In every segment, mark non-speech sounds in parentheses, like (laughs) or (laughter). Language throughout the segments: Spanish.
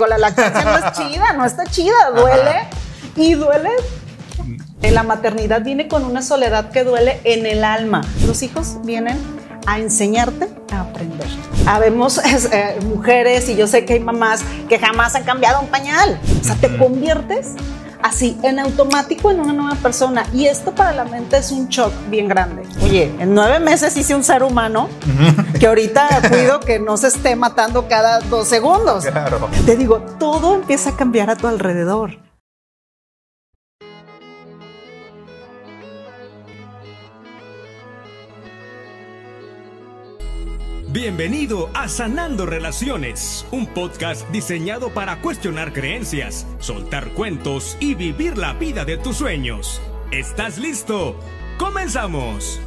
La lactancia no es chida, no está chida, duele y duele. La maternidad viene con una soledad que duele en el alma. Los hijos vienen a enseñarte a aprender. Habemos (laughs) eh, mujeres y yo sé que hay mamás que jamás han cambiado un pañal. O sea, te conviertes así en automático en una nueva persona. Y esto para la mente es un shock bien grande. Oye, en nueve meses hice un ser humano que ahorita (laughs) cuido que no se esté matando cada dos segundos. Claro. Te digo, todo empieza a cambiar a tu alrededor. Bienvenido a Sanando Relaciones, un podcast diseñado para cuestionar creencias, soltar cuentos y vivir la vida de tus sueños. ¿Estás listo? ¡Comenzamos!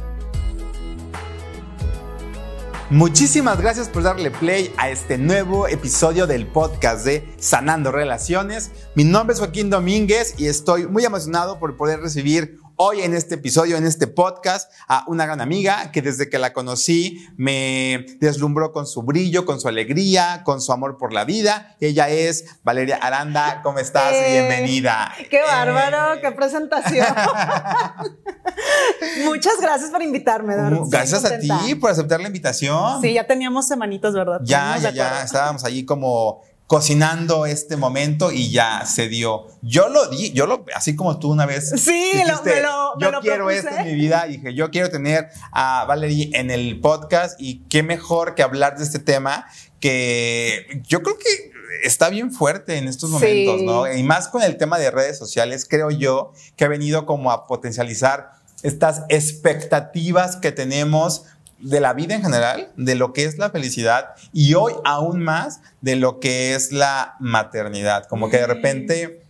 Muchísimas gracias por darle play a este nuevo episodio del podcast de Sanando Relaciones. Mi nombre es Joaquín Domínguez y estoy muy emocionado por poder recibir hoy en este episodio, en este podcast, a una gran amiga que desde que la conocí me deslumbró con su brillo, con su alegría, con su amor por la vida. Ella es Valeria Aranda. ¿Cómo estás? Eh, Bienvenida. ¡Qué bárbaro! Eh, ¡Qué presentación! (laughs) Muchas gracias por invitarme, de verdad. Gracias a ti por aceptar la invitación. Sí, ya teníamos semanitas, ¿verdad? Ya, ya, ya, estábamos allí como cocinando este momento y ya se dio. Yo lo di, yo lo, así como tú una vez. Sí, lo- me lo- me yo lo quiero propuse. esto en mi vida. Y dije, yo quiero tener a Valerie en el podcast y qué mejor que hablar de este tema que yo creo que está bien fuerte en estos Sí. momentos, ¿no? Y más con el tema de redes sociales, creo yo que ha venido como a potencializar estas expectativas que tenemos de la vida en general, de lo que es la felicidad y hoy aún más de lo que es la maternidad. Como que de repente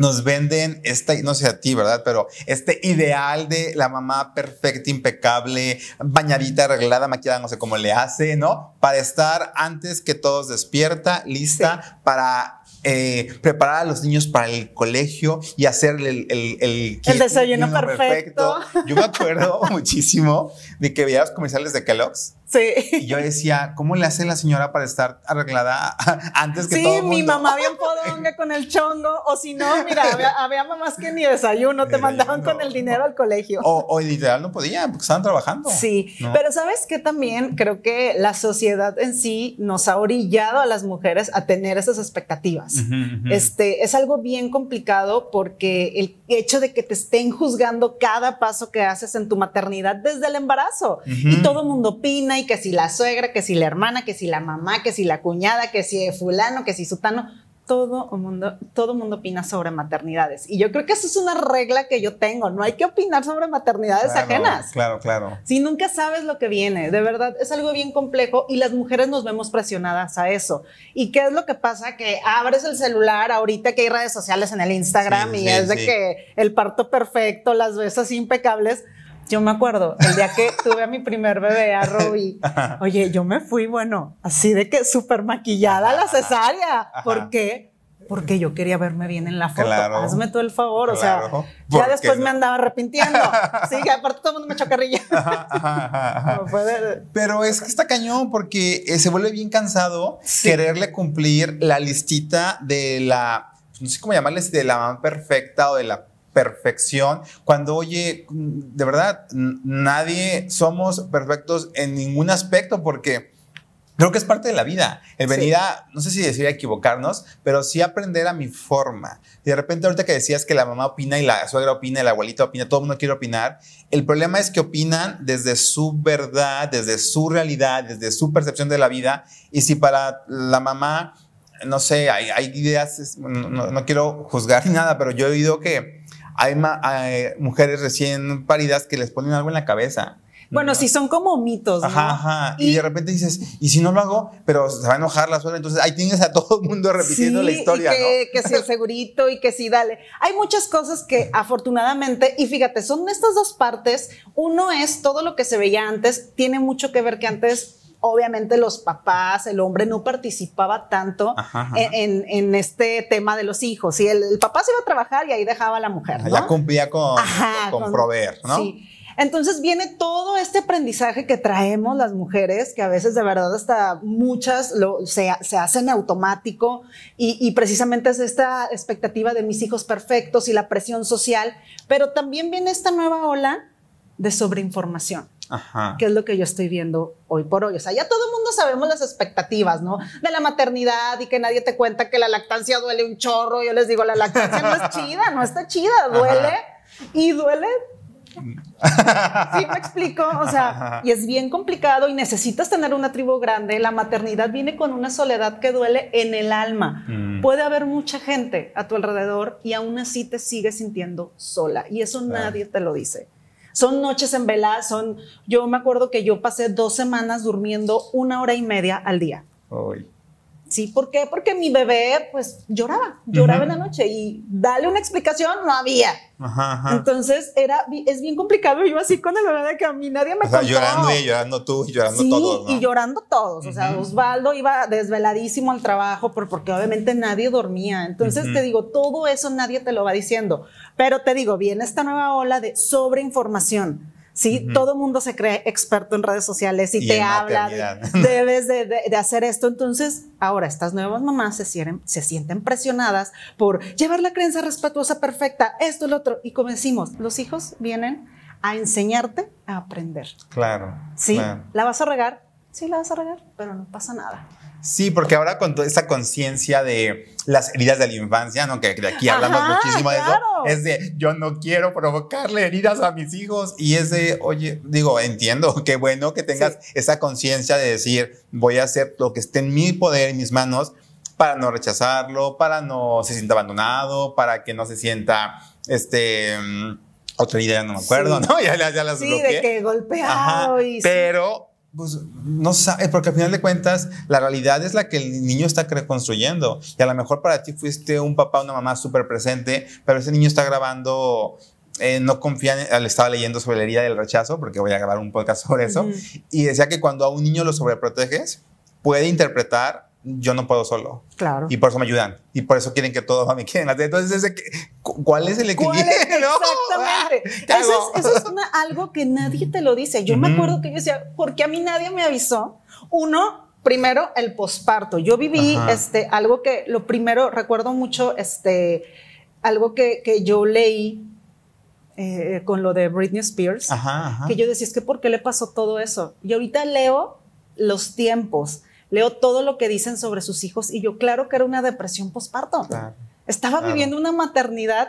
nos venden este, no sé a ti, ¿verdad? Pero este ideal de la mamá perfecta, impecable, bañadita, arreglada, maquillada, no sé cómo le hace, ¿no? Para estar antes que todos despierta, lista para eh, preparar a los niños para el colegio y hacer el, el, el, El desayuno perfecto. Yo me acuerdo (laughs) muchísimo de que veía los comerciales de Kellogg's y Sí. yo decía, ¿cómo le hace la señora para estar arreglada (laughs) antes que Sí, todo el mi mundo? mamá bien podonga con el chongo, o si no, mira, había, (laughs) había mamás que ni desayuno te Desayuno. mandaban con el dinero al colegio. O, o literal no podían porque estaban trabajando. Sí, ¿no? pero sabes que también creo que la sociedad en sí nos ha orillado a las mujeres a tener esas expectativas. Este es algo bien complicado porque el hecho de que te estén juzgando cada paso que haces en tu maternidad desde el embarazo y todo el mundo opina y que si la suegra, que si la hermana, que si la mamá, que si la cuñada, que si fulano, que si sutano, todo el mundo, todo mundo opina sobre maternidades y yo creo que eso es una regla que yo tengo. No hay que opinar sobre maternidades Claro, ajenas. Claro, claro. Si nunca sabes lo que viene, de verdad es algo bien complejo y las mujeres nos vemos presionadas a eso. ¿Y qué es lo que pasa? Que abres el celular ahorita que hay redes sociales en el Instagram Sí, y sí, es de sí. que el parto perfecto, las besas impecables. Yo me acuerdo el día que tuve a mi primer bebé, a Robbie. (laughs) Oye, yo me fui, bueno, así de que súper maquillada a la cesárea. Ajá. ¿Por qué? Porque yo quería verme bien en la foto. Claro. Hazme todo el favor. Claro. O sea, ¿Por ya después no? me andaba arrepintiendo. (laughs) Sí, que aparte todo el mundo me echó carrilla. Ajá, ajá, ajá, ajá. No puede- Pero es que está cañón porque eh, se vuelve bien cansado Sí. quererle cumplir la listita de la, no sé cómo llamarles, de la mamá perfecta o de la perfección, cuando oye, de verdad, nadie somos perfectos en ningún aspecto porque creo que es parte de la vida. El Sí. venir a, no sé si decir a equivocarnos, pero sí aprender a mi forma. De repente ahorita que decías que la mamá opina y la suegra opina y la abuelita opina, todo el mundo quiere opinar, el problema es que opinan desde su verdad, desde su realidad, desde su percepción de la vida. Y si para la mamá, no sé, hay, hay ideas, no- no quiero juzgar (laughs) ni nada, pero yo he oído que hay, ma- hay mujeres recién paridas que les ponen algo en la cabeza. Bueno, sí son como mitos, ¿no? Ajá, ajá. Y, Y- de repente dices, ¿y si no lo hago? Pero se va a enojar la suegra. Entonces ahí tienes a todo el mundo repitiendo Sí, la historia, y que, que si el segurito y que si dale. Hay muchas cosas que afortunadamente, y fíjate, son estas dos partes. Uno es todo lo que se veía antes, tiene mucho que ver que antes, obviamente, los papás, el hombre no participaba tanto Ajá, ajá. En, este tema de los hijos. Y el, el papá se iba a trabajar y ahí dejaba a la mujer. Ya cumplía con, Ajá, con, con- proveer, ¿no? Sí. Entonces viene todo este aprendizaje que traemos las mujeres, que a veces de verdad hasta muchas lo, se, se, hacen automático y, y, precisamente es esta expectativa de mis hijos perfectos y la presión social, pero también viene esta nueva ola de sobreinformación. Ajá. que es lo que yo estoy viendo hoy por hoy. O sea, ya todo el mundo sabemos las expectativas, ¿no? De la maternidad y que nadie te cuenta que la lactancia duele un chorro. Yo les digo, la lactancia no es (laughs) chida, no está chida, duele Ajá. y duele (laughs) sí, me explico. O sea, y es bien complicado y necesitas tener una tribu grande. La maternidad viene con una soledad que duele en el alma. Mm. Puede haber mucha gente a tu alrededor y aún así te sigues sintiendo sola. Y eso claro. nadie te lo dice. Son noches en vela, son. Yo me acuerdo que yo pasé dos semanas durmiendo una hora y media al día. Sí, ¿por qué? Porque mi bebé, pues, lloraba, lloraba en la noche y darle una explicación no había. Ajá, ajá. Entonces, era, es bien complicado. Yo así con el bebé de que a mí nadie me O sea, contó. llorando y llorando tú y llorando sí, todos, ¿no? y llorando todos. O sea. Osvaldo iba desveladísimo al trabajo por- porque obviamente nadie dormía. Entonces, te digo, todo eso nadie te lo va diciendo. Pero te digo, viene esta nueva ola de sobreinformación. Sí, Ujú. todo mundo se cree experto en redes sociales y, Y te habla, de- (laughs) debes de, de- de hacer esto. Entonces, ahora estas nuevas mamás se sienten, se sienten presionadas por llevar la creencia respetuosa perfecta, esto, lo otro. Y como decimos, los hijos vienen a enseñarte a aprender. Claro. ¿Sí? claro. ¿La vas a regar? Sí, la vas a regar, pero no pasa nada. Sí, porque ahora con toda esa conciencia de las heridas de la infancia, ¿no? Que de aquí hablamos Ajá, muchísimo de eso, es de yo no quiero provocarle heridas a mis hijos. Y es de, oye, digo, entiendo, (laughs) qué bueno que tengas esa conciencia de decir, voy a hacer lo que esté en mi poder, en mis manos, para no rechazarlo, para no se sienta abandonado, para que no se sienta, este, mm, otra idea, no me acuerdo, Sí. ¿no? (laughs) Ya, las- ya las Sí, bloqueé. de que golpeado Ajá, y pero pues no sabes, porque al final de cuentas la realidad es la que el niño está reconstruyendo y a lo mejor para ti fuiste un papá, una mamá súper presente, pero ese niño está grabando, eh, no confía, le estaba leyendo sobre la herida del rechazo, porque voy a grabar un podcast sobre eso, Ujú. y decía que cuando a un niño lo sobreproteges, puede interpretar, yo no puedo solo. Claro. Y por eso me ayudan. Y por eso quieren que todos me quieren. Entonces, ¿cuál es el ¿Cuál equilibrio? (laughs) es? Exactamente. ¿qué Eso es, eso es una- algo que nadie te lo dice. Yo me acuerdo que yo decía, ¿por qué a mí nadie me avisó? Uno, primero, el posparto. Yo viví Ajá. este, algo que, lo primero, recuerdo mucho, este, algo que, que yo leí eh, con lo de Britney Spears, Ajá, ajá. que yo decía, es que ¿por qué le pasó todo eso? Y ahorita leo los tiempos, leo todo lo que dicen sobre sus hijos y yo claro que era una depresión posparto. Claro. Estaba Claro. viviendo una maternidad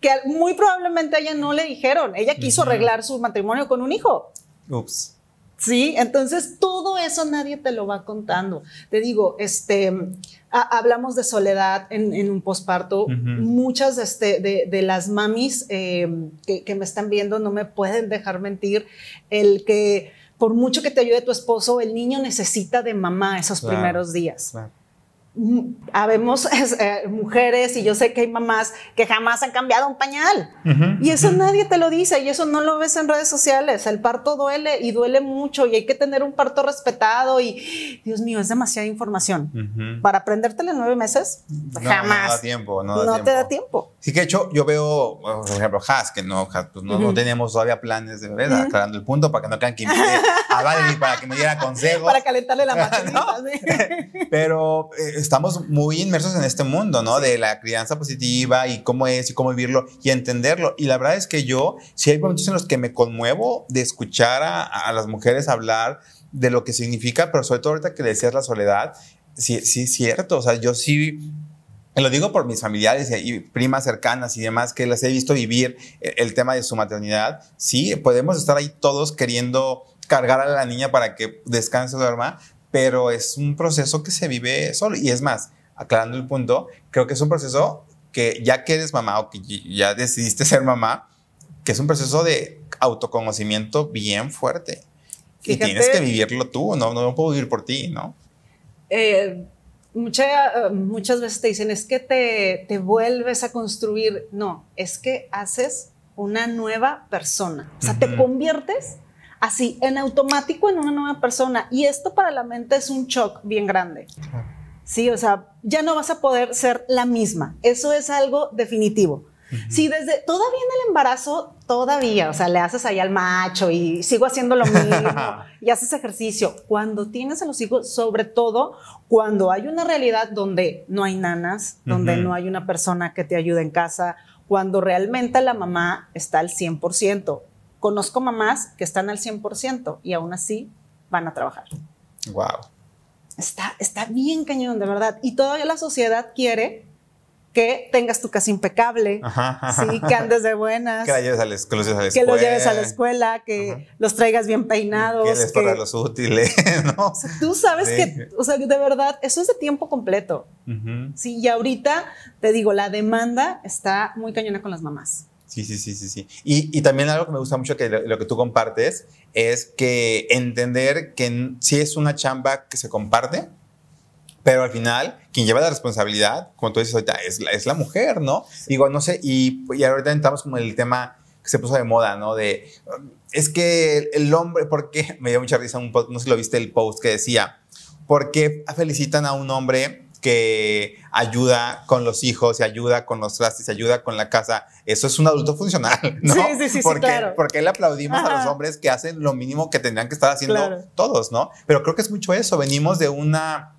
que muy probablemente a ella no le dijeron. Ella quiso Ujú. arreglar su matrimonio con un hijo. Ups. Sí, entonces todo eso nadie te lo va contando. Te digo, este, ha- hablamos de soledad en, en un posparto. Ujú. Muchas este, de, de las mamis eh, que, que me están viendo no me pueden dejar mentir. El que por mucho que te ayude tu esposo, el niño necesita de mamá esos Claro. primeros días. Claro. Mm, Habemos (laughs) eh, mujeres y yo sé que hay mamás que jamás han cambiado un pañal. Ujú, Y eso ujú. nadie te lo dice y eso no lo ves en redes sociales. El parto duele y duele mucho y hay que tener un parto respetado y Dios mío, es demasiada información. Ujú. Para aprenderte en nueve meses, No, jamás. No da tiempo, no, da No tiempo. te da tiempo. Sí, que de hecho, yo veo, bueno, por ejemplo, Has, que no, Has, pues no, no Ujú. teníamos todavía planes de bebés, Ujú. aclarando el punto para que no crean que invité a Valerie para que me diera consejos. (laughs) Para calentarle la maquinita. (laughs) No. ¿sí? (laughs) Pero eh, estamos muy inmersos en este mundo, ¿no? De la crianza positiva y cómo es y cómo vivirlo y entenderlo. Y la verdad es que yo, sí hay momentos en los que me conmuevo de escuchar a, a las mujeres hablar de lo que significa, pero sobre todo ahorita que decías la soledad, sí, sí es cierto. O sea, yo sí lo digo por mis familiares y y primas cercanas y demás que las he visto vivir el, el tema de su maternidad. Sí, podemos estar ahí todos queriendo cargar a la niña para que descanse duerma, pero es un proceso que se vive solo. Y es más, aclarando el punto, creo que es un proceso que ya que eres mamá o que y- ya decidiste ser mamá, que es un proceso de autoconocimiento bien fuerte. Y Fíjate- tienes que vivirlo tú, no, no puedo vivir por ti, ¿no? Eh, mucha- eh, muchas veces te dicen, es que te, te vuelves a construir. No, es que haces una nueva persona. O sea, te conviertes así en automático en una nueva persona. Y esto para la mente es un shock bien grande. Sí, o sea, ya no vas a poder ser la misma. Eso es algo definitivo. Si desde todavía en el embarazo, todavía, o sea, le haces ahí al macho y sigo haciendo lo mismo (laughs) y haces ejercicio. Cuando tienes a los hijos, sobre todo cuando hay una realidad donde no hay nanas, donde no hay una persona que te ayude en casa, cuando realmente la mamá está al 100%. Conozco mamás que están al 100% y aún así van a trabajar. Wow. Está, está bien cañón, de verdad. Y todavía la sociedad quiere que tengas tu casa impecable, ¿sí? que andes de buenas. Que, la lleves a la, que los lleves a la escuela. Que los lleves a la escuela, que los traigas bien peinados. Que les que los útiles, (laughs) ¿no? O sea, tú sabes que, o sea, de verdad, eso es de tiempo completo. Sí, y ahorita, te digo, la demanda está muy cañona con las mamás. Sí, sí, sí, sí, sí. Y, y, también algo que me gusta mucho que lo, que tú compartes es que entender que sí es una chamba que se comparte, pero al final quien lleva la responsabilidad, como tú dices ahorita, es la, es la mujer, ¿no? Digo, no sé, y, y ahorita entramos como en el tema que se puso de moda, ¿no? De, es que el, hombre, ¿por qué? (laughs) Me dio mucha risa un post, no sé si lo viste el post que decía, ¿por qué felicitan a un hombre que ayuda con los hijos y ayuda con los trastes y ayuda con la casa, eso es un adulto funcional, (laughs) ¿no? Sí, sí, sí, porque, claro. Porque le aplaudimos a los hombres que hacen lo mínimo que tendrían que estar haciendo todos, ¿no? Pero creo que es mucho eso, venimos de una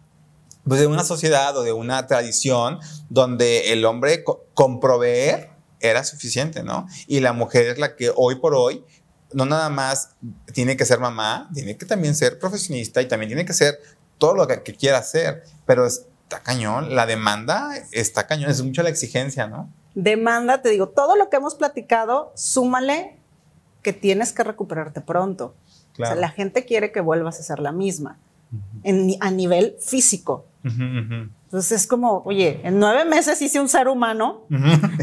pues de una sociedad o de una tradición donde el hombre con proveer era suficiente, ¿no? Y la mujer es la que hoy por hoy no nada más tiene que ser mamá, tiene que también ser profesionista y también tiene que ser todo lo que, que quiera hacer, pero es, está cañón, la demanda está cañón, es mucho la exigencia, ¿no? Demanda, te digo, todo lo que hemos platicado, súmale que tienes que recuperarte pronto. O sea, la gente quiere que vuelvas a ser la misma en, a nivel físico. Entonces es como, oye, en nueve meses hice un ser humano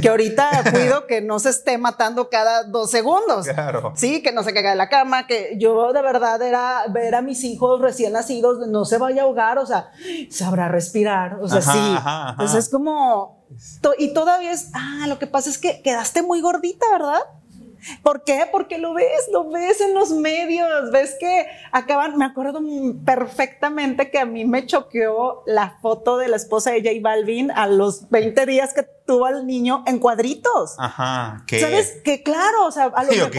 que ahorita (laughs) cuido que no se esté matando cada dos segundos. Claro. Sí, que no se caiga de la cama, que yo de verdad era ver a mis hijos recién nacidos, no se vaya a ahogar, o sea, sabrá respirar, o sea, sí. Entonces es como, y todavía es, ah, lo que pasa es que quedaste muy gordita, ¿verdad? ¿Por qué? Porque lo ves, lo ves en los medios, ves que acaban, me acuerdo perfectamente que a mí me choqueó la foto de la esposa de J Balvin a los 20 días que tuvo al niño en cuadritos. Ajá, ¿qué? ¿Sabes? Que claro, o sea, a lo mejor,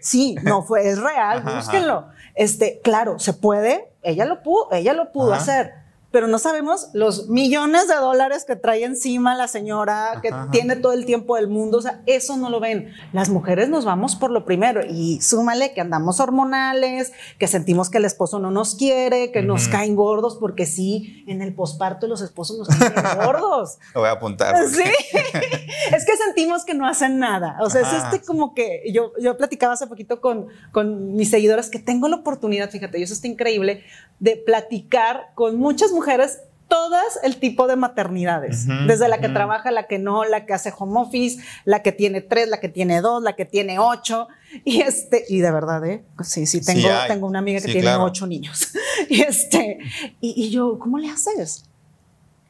sí, no fue, es real, búsquenlo. Este, claro, se puede, ella lo pudo, ella lo pudo hacer pero no sabemos los millones de dólares que trae encima la señora, que tiene todo el tiempo del mundo, o sea, eso no lo ven. Las mujeres nos vamos por lo primero y súmale que andamos hormonales, que sentimos que el esposo no nos quiere, que nos caen gordos, porque sí, en el posparto los esposos nos caen (laughs) gordos. Lo voy a apuntar. Sí, es que sentimos que no hacen nada. O sea, es este como que yo, yo platicaba hace poquito con, con mis seguidoras que tengo la oportunidad, fíjate, y eso está increíble, de platicar con muchas mujeres todas el tipo de maternidades, desde la que trabaja, la que no, la que hace home office, la que tiene tres, la que tiene dos, la que tiene ocho, y este, y de verdad, ¿eh? sí, sí, tengo, tengo una amiga que tiene ocho niños, (laughs) y este, y, yo, ¿cómo le haces?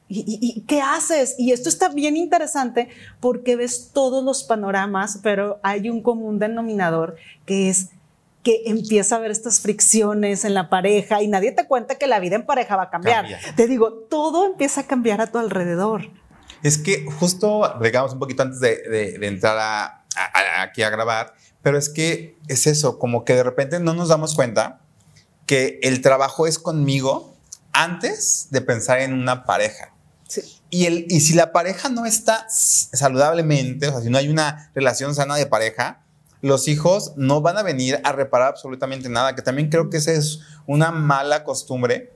¿Y, y, qué haces? Y esto está bien interesante porque ves todos los panoramas, pero hay un común denominador que es que empieza a haber estas fricciones en la pareja y nadie te cuenta que la vida en pareja va a cambiar. Te digo, todo empieza a cambiar a tu alrededor. Es que justo, digamos, un poquito antes de, entrar aquí a grabar, pero es que es eso, como que de repente no nos damos cuenta que el trabajo es conmigo antes de pensar en una pareja. Y, el, y si la pareja no está saludablemente, o sea, si no hay una relación sana de pareja, los hijos no van a venir a reparar absolutamente nada, que también creo que esa es una mala costumbre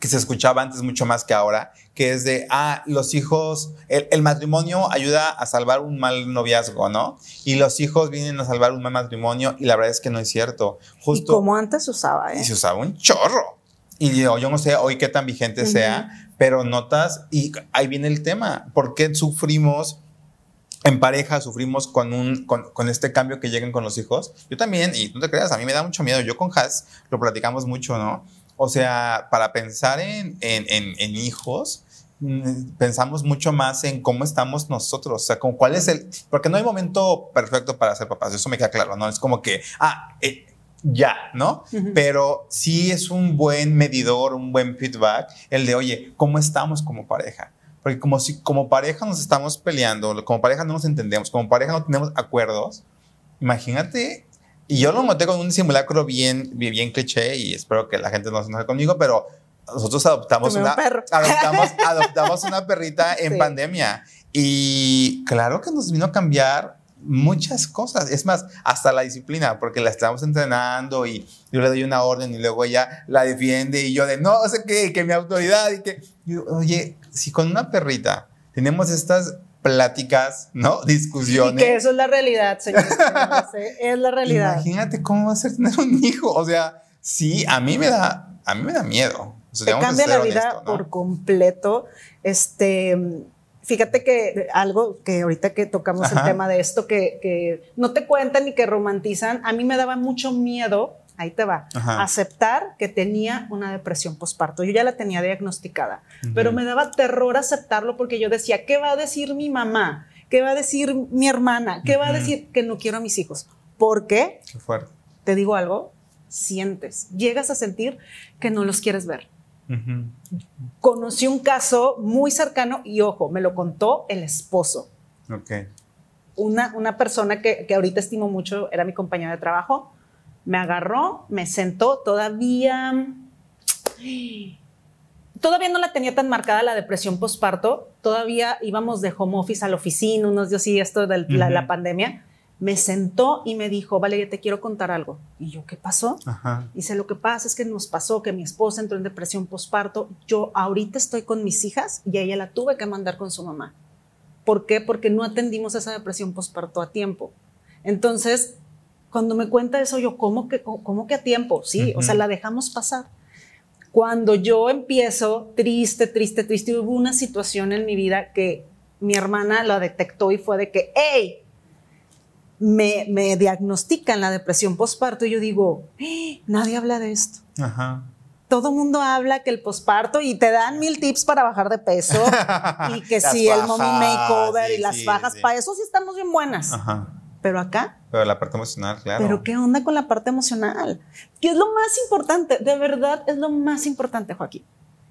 que se escuchaba antes mucho más que ahora, que es de, ah, los hijos, el, matrimonio ayuda a salvar un mal noviazgo, ¿no? Y los hijos vienen a salvar un mal matrimonio y la verdad es que no es cierto. Justo, y como antes se usaba, ¿eh? Y se usaba un chorro. Y yo, yo no sé hoy qué tan vigente sea, pero notas, y ahí viene el tema, ¿por qué sufrimos? En pareja sufrimos con, un, con, este cambio que llegan con los hijos. Yo también, y no te creas, a mí me da mucho miedo. Yo con Has lo platicamos mucho, ¿no? O sea, para pensar en, en, hijos, mm, pensamos mucho más en cómo estamos nosotros, o sea, cuál es el, porque no hay momento perfecto para ser papás, eso me queda claro, ¿no? Es como que, ah, eh, ya, ¿no? Pero sí es un buen medidor, un buen feedback, el de, oye, ¿cómo estamos como pareja? Porque como si como pareja nos estamos peleando, como pareja no nos entendemos, como pareja no tenemos acuerdos, imagínate, y yo lo monté con un simulacro bien, bien, bien cliché y espero que la gente no se enoje conmigo, pero nosotros adoptamos un una, perro. adoptamos, (laughs) adoptamos una perrita en Sí. pandemia y claro que nos vino a cambiar muchas cosas. Es más, hasta la disciplina, porque la estamos entrenando y yo le doy una orden y luego ella la defiende y yo de no sé qué, que mi autoridad y que, yo, oye, si con una perrita tenemos estas pláticas, ¿no? Y Discusiones. que eso es la realidad, ¿eh? es la realidad. Imagínate cómo va a ser tener un hijo. O sea, sí, a mí me da, a mí me da miedo. O sea, te cambia la vida honesto, ¿no? por completo. Este, fíjate que algo que ahorita que tocamos Ajá. el tema de esto, que, que no te cuentan ni que romantizan, a mí me daba mucho miedo, ahí te va, Ajá. aceptar que tenía una depresión postparto. Yo ya la tenía diagnosticada, pero me daba terror aceptarlo porque yo decía, ¿qué va a decir mi mamá? ¿Qué va a decir mi hermana? ¿Qué va a decir que no quiero a mis hijos? ¿Por qué? Qué fuerte. Te digo algo, sientes, llegas a sentir que no los quieres ver Conocí un caso muy cercano y ojo, me lo contó el esposo. Ok. Una, una persona que, que ahorita estimo mucho, era mi compañero de trabajo, me agarró, me sentó, todavía... Todavía no la tenía tan marcada la depresión postparto, todavía íbamos de home office a la oficina, unos días y esto de la pandemia. Me sentó y me dijo, Valeria, te quiero contar algo. Y yo, ¿qué pasó? Ajá. Dice, lo que pasa es que nos pasó que mi esposa entró en depresión postparto. Yo ahorita estoy con mis hijas y a ella la tuve que mandar con su mamá. ¿Por qué? Porque no atendimos esa depresión postparto a tiempo. Entonces, cuando me cuenta eso, yo, ¿cómo que, cómo que a tiempo? Sí, o sea, la dejamos pasar. Cuando yo empiezo triste, triste, triste, hubo una situación en mi vida que mi hermana la detectó y fue de que, hey, me, me diagnostican la depresión postparto y yo digo, "Eh, nadie habla de esto. Ajá. Todo mundo habla que el posparto y te dan mil tips para bajar de peso y que (laughs) sí, el mommy makeover y las sí, sí. para eso sí estamos bien buenas. Ajá. Pero acá, Pero la parte emocional, claro. pero ¿qué onda con la parte emocional? ¿Qué es lo más importante? De verdad es lo más importante, Joaquín.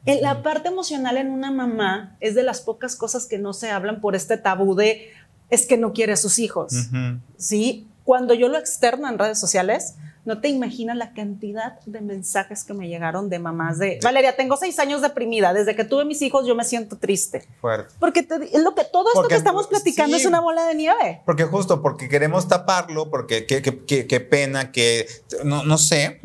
En la parte emocional en una mamá es de las pocas cosas que no se hablan por este tabú de es que no quiere a sus hijos. Ujú. ¿sí? Cuando yo lo externo en redes sociales, no te imaginas la cantidad de mensajes que me llegaron de mamás de, Valeria, tengo seis años deprimida, desde que tuve mis hijos yo me siento triste. Fuerte. Porque te- lo que todo esto que estamos platicando sí. es una bola de nieve. Porque justo, porque queremos taparlo, porque qué, pena, que no, no sé.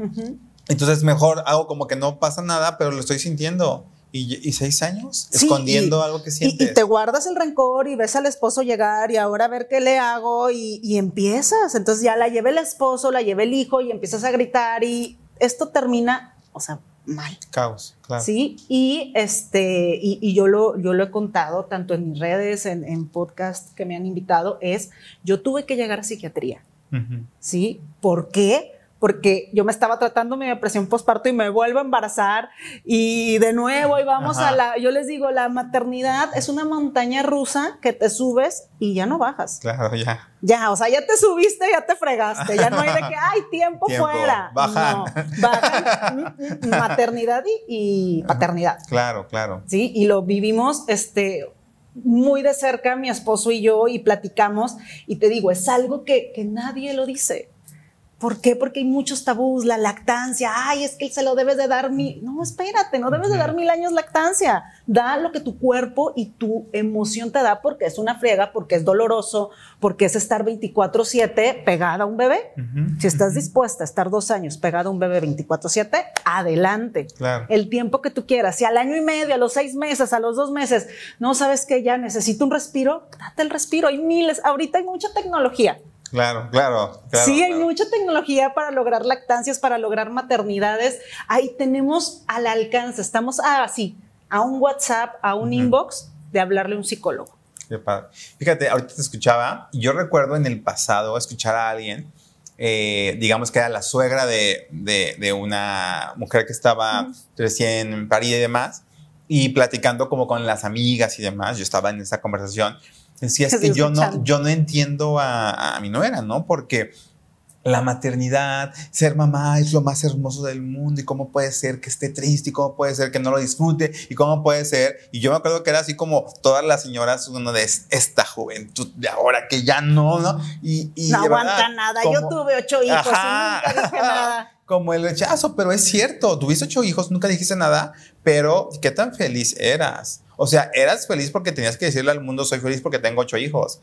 Entonces mejor hago como que no pasa nada, pero lo estoy sintiendo. ¿Y, y seis años? Sí, escondiendo y- algo que sientes. y te guardas el rencor y ves al esposo llegar y ahora a ver qué le hago y, empiezas. Entonces ya la lleva el esposo, la lleva el hijo y empiezas a gritar y esto termina, o sea, mal. Caos, claro. Sí, y este, y, y yo lo, yo lo he contado tanto en mis redes, en, en podcast que me han invitado, es yo tuve que llegar a psiquiatría. ¿Sí? ¿Por qué? Porque yo me estaba tratando mi depresión postparto y me vuelvo a embarazar y de nuevo y vamos Ajá. a la, yo les digo, la maternidad es una montaña rusa que te subes y ya no bajas. Claro, ya. Ya, o sea, ya te subiste, ya te fregaste, ya no hay de que, (laughs) ay, tiempo, Tiempo, fuera. bajan. No, bajan mm, mm, maternidad y, y paternidad. Claro, claro. ¿sí? Y lo vivimos este, muy de cerca, mi esposo y yo, y platicamos. Y te digo, es algo que, que nadie lo dice. ¿Por qué? Porque hay muchos tabús, la lactancia, ay, es que se lo debes de dar mil. No, espérate, no debes de dar mil años lactancia. Da lo que tu cuerpo y tu emoción te da porque es una friega, porque es doloroso, porque es estar 24-7 pegada a un bebé. Si estás dispuesta a estar dos años pegada a un bebé 24-7, adelante. Claro. El tiempo que tú quieras. Si al año y medio, a los seis meses, a los dos meses, no sabes que ya necesito un respiro, date el respiro. Hay miles. Ahorita hay mucha tecnología. Claro, claro. claro, sí, hay claro. mucha tecnología para lograr lactancias, para lograr maternidades. Ahí tenemos al alcance. Estamos así, a un WhatsApp, a un Ujú. inbox de hablarle a un psicólogo. Qué padre. Fíjate, ahorita te escuchaba. Yo recuerdo en el pasado escuchar a alguien, eh, digamos que era la suegra de, de- de una mujer que estaba recién parida y demás, y platicando como con las amigas y demás. Yo estaba en esa conversación. Decía, es que yo no, yo no entiendo a, a mi nuera, ¿no? Porque la maternidad, ser mamá es lo más hermoso del mundo y cómo puede ser que esté triste y cómo puede ser que no lo disfrute y cómo puede ser. Y yo me acuerdo que era así como todas las señoras, uno de esta juventud de ahora que ya no, ¿no? Y, no aguanta nada. yo tuve ocho hijos y nunca dije nada. (laughs) Como el rechazo, pero es cierto, tuviste ocho hijos, nunca dijiste nada, pero ¿qué tan feliz eras? O sea, eras feliz porque tenías que decirle al mundo, soy feliz porque tengo ocho hijos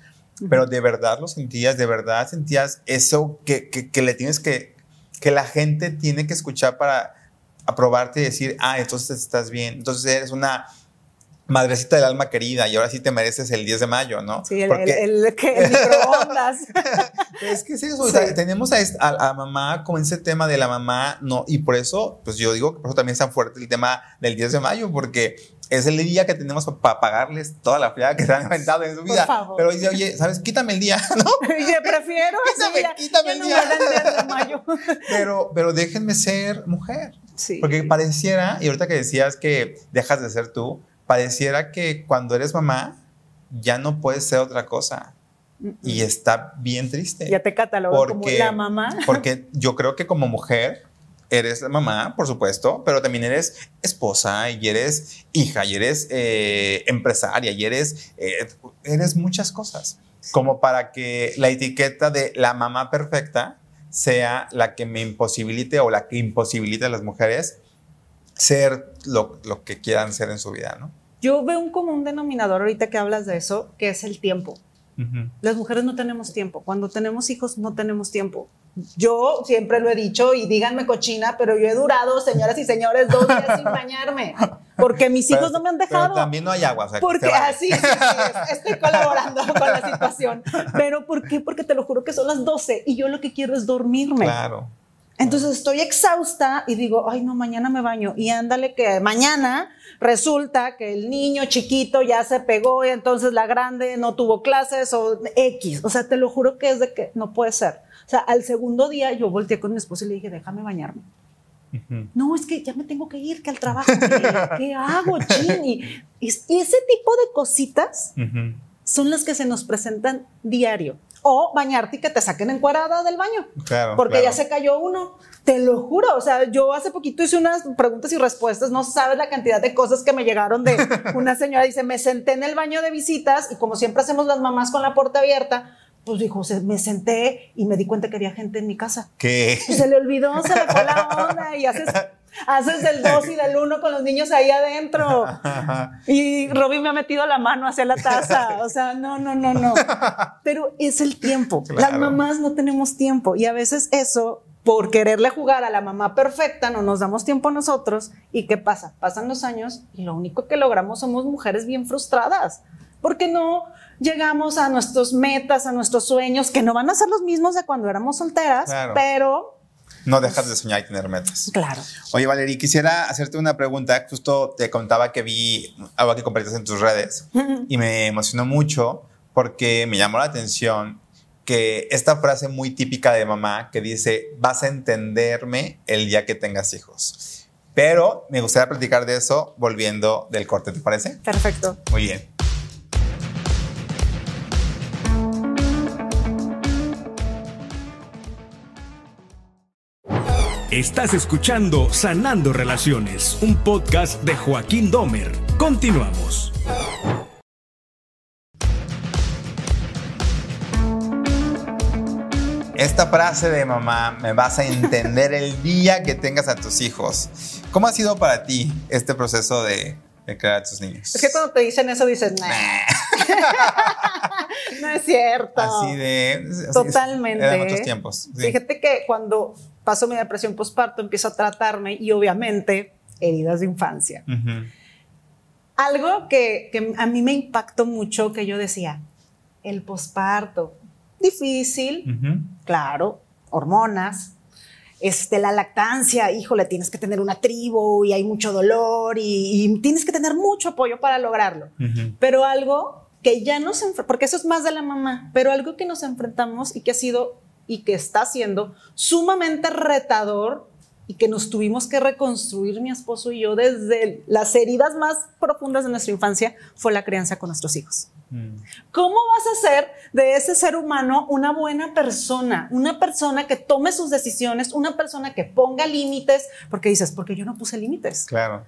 pero de verdad lo sentías, de verdad sentías eso que, que, le tienes que, que la gente tiene que escuchar para aprobarte y decir, ah, entonces estás bien, entonces eres una madrecita del alma querida y ahora sí te mereces el 10 de mayo, ¿no? Sí, el, el, microondas. (laughs) es que sí, o sea, tenemos a, a, mamá con ese tema de la mamá, no, y por eso, pues yo digo que por eso también es tan fuerte el tema del 10 de mayo, porque es el día que tenemos para pagarles toda la friada que se han inventado en su vida. Por favor. Pero dice, oye, ¿sabes? Quítame el día, (laughs) ¿no? (laughs) Yo prefiero. (laughs) quítame, quítame el día. pero, pero déjenme ser mujer. Sí. Porque pareciera, y ahorita que decías que dejas de ser tú, pareciera que cuando eres mamá ya no puedes ser otra cosa. Y está bien triste. Ya te catalogo como la mamá. Porque yo creo que como mujer eres mamá, por supuesto, pero también eres esposa y eres hija y eres eh, empresaria y eres, eh, eres muchas cosas. Como para que la etiqueta de la mamá perfecta sea la que me imposibilite o la que imposibilite a las mujeres ser lo, lo que quieran ser en su vida, ¿no? Yo veo un común denominador ahorita que hablas de eso, que es el tiempo. Las mujeres no tenemos tiempo. Cuando tenemos hijos no tenemos tiempo. Yo siempre lo he dicho y díganme cochina, pero yo he durado, señoras y señores, dos días sin (laughs) bañarme. Porque mis hijos no me han dejado. Pero también no hay agua. porque así, ah, estoy colaborando con la situación. Pero ¿por qué? Porque te lo juro que son las 12 y yo lo que quiero es dormirme. Claro. Entonces estoy exhausta y digo, ay no, mañana me baño. Y ándale que mañana resulta que el niño chiquito ya se pegó y entonces la grande no tuvo clases o X. O sea, te lo juro que es de que no puede ser. O sea, al segundo día yo volteé con mi esposa y le dije, déjame bañarme. No, es que ya me tengo que ir, que al trabajo, ¿qué, hago, Chini? Y, ese tipo de cositas son las que se nos presentan diario o bañarte y que te saquen encuadrada del baño. Claro, porque ya se cayó uno. Te lo juro, o sea, yo hace poquito hice unas preguntas y respuestas, no sabes la cantidad de cosas que me llegaron de (laughs) una señora, dice, me senté en el baño de visitas y como siempre hacemos las mamás con la puerta abierta, pues dijo, me senté y me di cuenta que había gente en mi casa. ¿Qué? Pues se le olvidó, se le fue la onda y haces haces del 2 y del 1 con los niños ahí adentro. (laughs) Y Robin me ha metido la mano hacia la taza. O sea, no, no, no, no. Pero es el tiempo. Las mamás no tenemos tiempo y a veces eso, por quererle jugar a la mamá perfecta, no nos damos tiempo nosotros. ¿Y qué pasa? Pasan los años y lo único que logramos somos mujeres bien frustradas. Porque no llegamos a nuestros metas, a nuestros sueños, que no van a ser los mismos de cuando éramos solteras, pero no dejas de soñar y tener metas. Claro. Oye, Valerie, quisiera hacerte una pregunta. Justo te contaba que vi algo que compartiste en tus redes y me emocionó mucho porque me llamó la atención que esta frase muy típica de mamá que dice, vas a entenderme el día que tengas hijos. Pero me gustaría platicar de eso volviendo del corte, ¿te parece? Perfecto. Muy bien. Estás escuchando Sanando Relaciones, un podcast de Joaquín Domer. Continuamos. Esta frase de mamá, me vas a entender el día que tengas a tus hijos. ¿Cómo ha sido para ti este proceso de, crear a tus niños? Es que cuando te dicen eso dices, nah. (laughs) no es cierto. Así de... Totalmente. Eran otros tiempos. Fíjate que cuando paso mi depresión postparto, empiezo a tratarme y obviamente heridas de infancia. Algo que, a mí me impactó mucho, que yo decía, el posparto, difícil, claro, hormonas, este, la lactancia, híjole, tienes que tener una tribu y hay mucho dolor y, tienes que tener mucho apoyo para lograrlo. Pero algo que ya nos, porque eso es más de la mamá, pero algo que nos enfrentamos y que ha sido y que está siendo sumamente retador y que nos tuvimos que reconstruir mi esposo y yo desde las heridas más profundas de nuestra infancia fue la crianza con nuestros hijos. Mm. ¿Cómo vas a hacer de ese ser humano una buena persona? Una persona que tome sus decisiones, una persona que ponga límites, porque dices, porque yo no puse límites. Claro.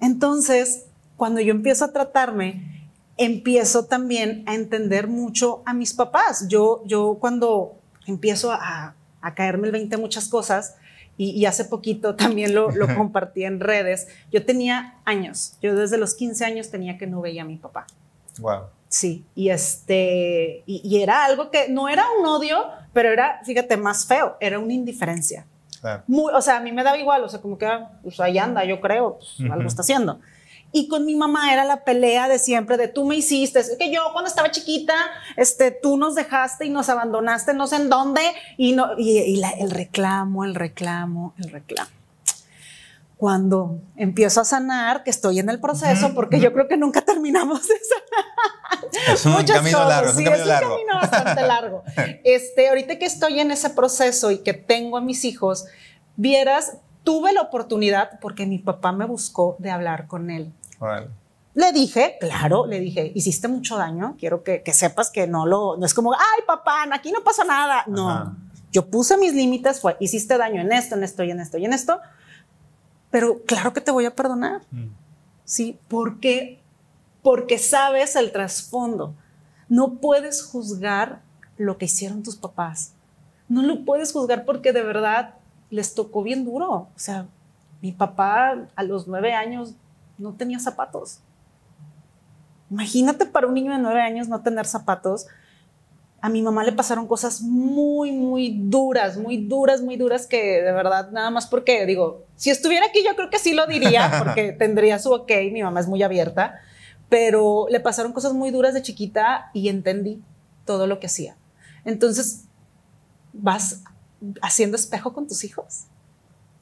Entonces, cuando yo empiezo a tratarme, empiezo también a entender mucho a mis papás. Yo, yo cuando empiezo a, a caerme el 20 muchas cosas, y, hace poquito (laughs) también lo, lo (laughs) compartí en redes, yo tenía años, yo desde los 15 años tenía que no veía a mi papá. Wow. Sí, y este, y, era algo que no era un odio, pero era, fíjate, más feo, era una indiferencia. Muy, o sea, a mí me daba igual, o sea, como que, ah, pues ahí anda, yo creo, pues, algo está haciendo. Y con mi mamá era la pelea de siempre, de tú me hiciste, que yo cuando estaba chiquita, este, tú nos dejaste y nos abandonaste no sé en dónde, y, no, y, el reclamo, el reclamo, el reclamo. Cuando empiezo a sanar, que estoy en el proceso, porque yo creo que nunca terminamos de sanar. Es un camino largo, sí, es un camino bastante largo. Este, ahorita que estoy en ese proceso y que tengo a mis hijos, vieras, tuve la oportunidad, porque mi papá me buscó, de hablar con él le dije, claro, le dije, hiciste mucho daño, quiero que, sepas que no lo, no es como, ay papá, aquí no pasa nada. No, yo puse mis límites, fue, hiciste daño en esto, en esto y en esto y en esto, pero claro que te voy a perdonar. Mm. Sí, porque, porque sabes el trasfondo. No puedes juzgar lo que hicieron tus papás. No lo puedes juzgar porque de verdad les tocó bien duro. O sea, mi papá a los nueve años no tenía zapatos. Imagínate para un niño de nueve años no tener zapatos. A mi mamá le pasaron cosas muy, muy duras, muy duras, muy duras que de verdad, nada más porque digo, si estuviera aquí yo creo que sí lo diría (laughs) porque tendría su ok, mi mamá es muy abierta, pero le pasaron cosas muy duras de chiquita y entendí todo lo que hacía. Entonces, vas haciendo espejo con tus hijos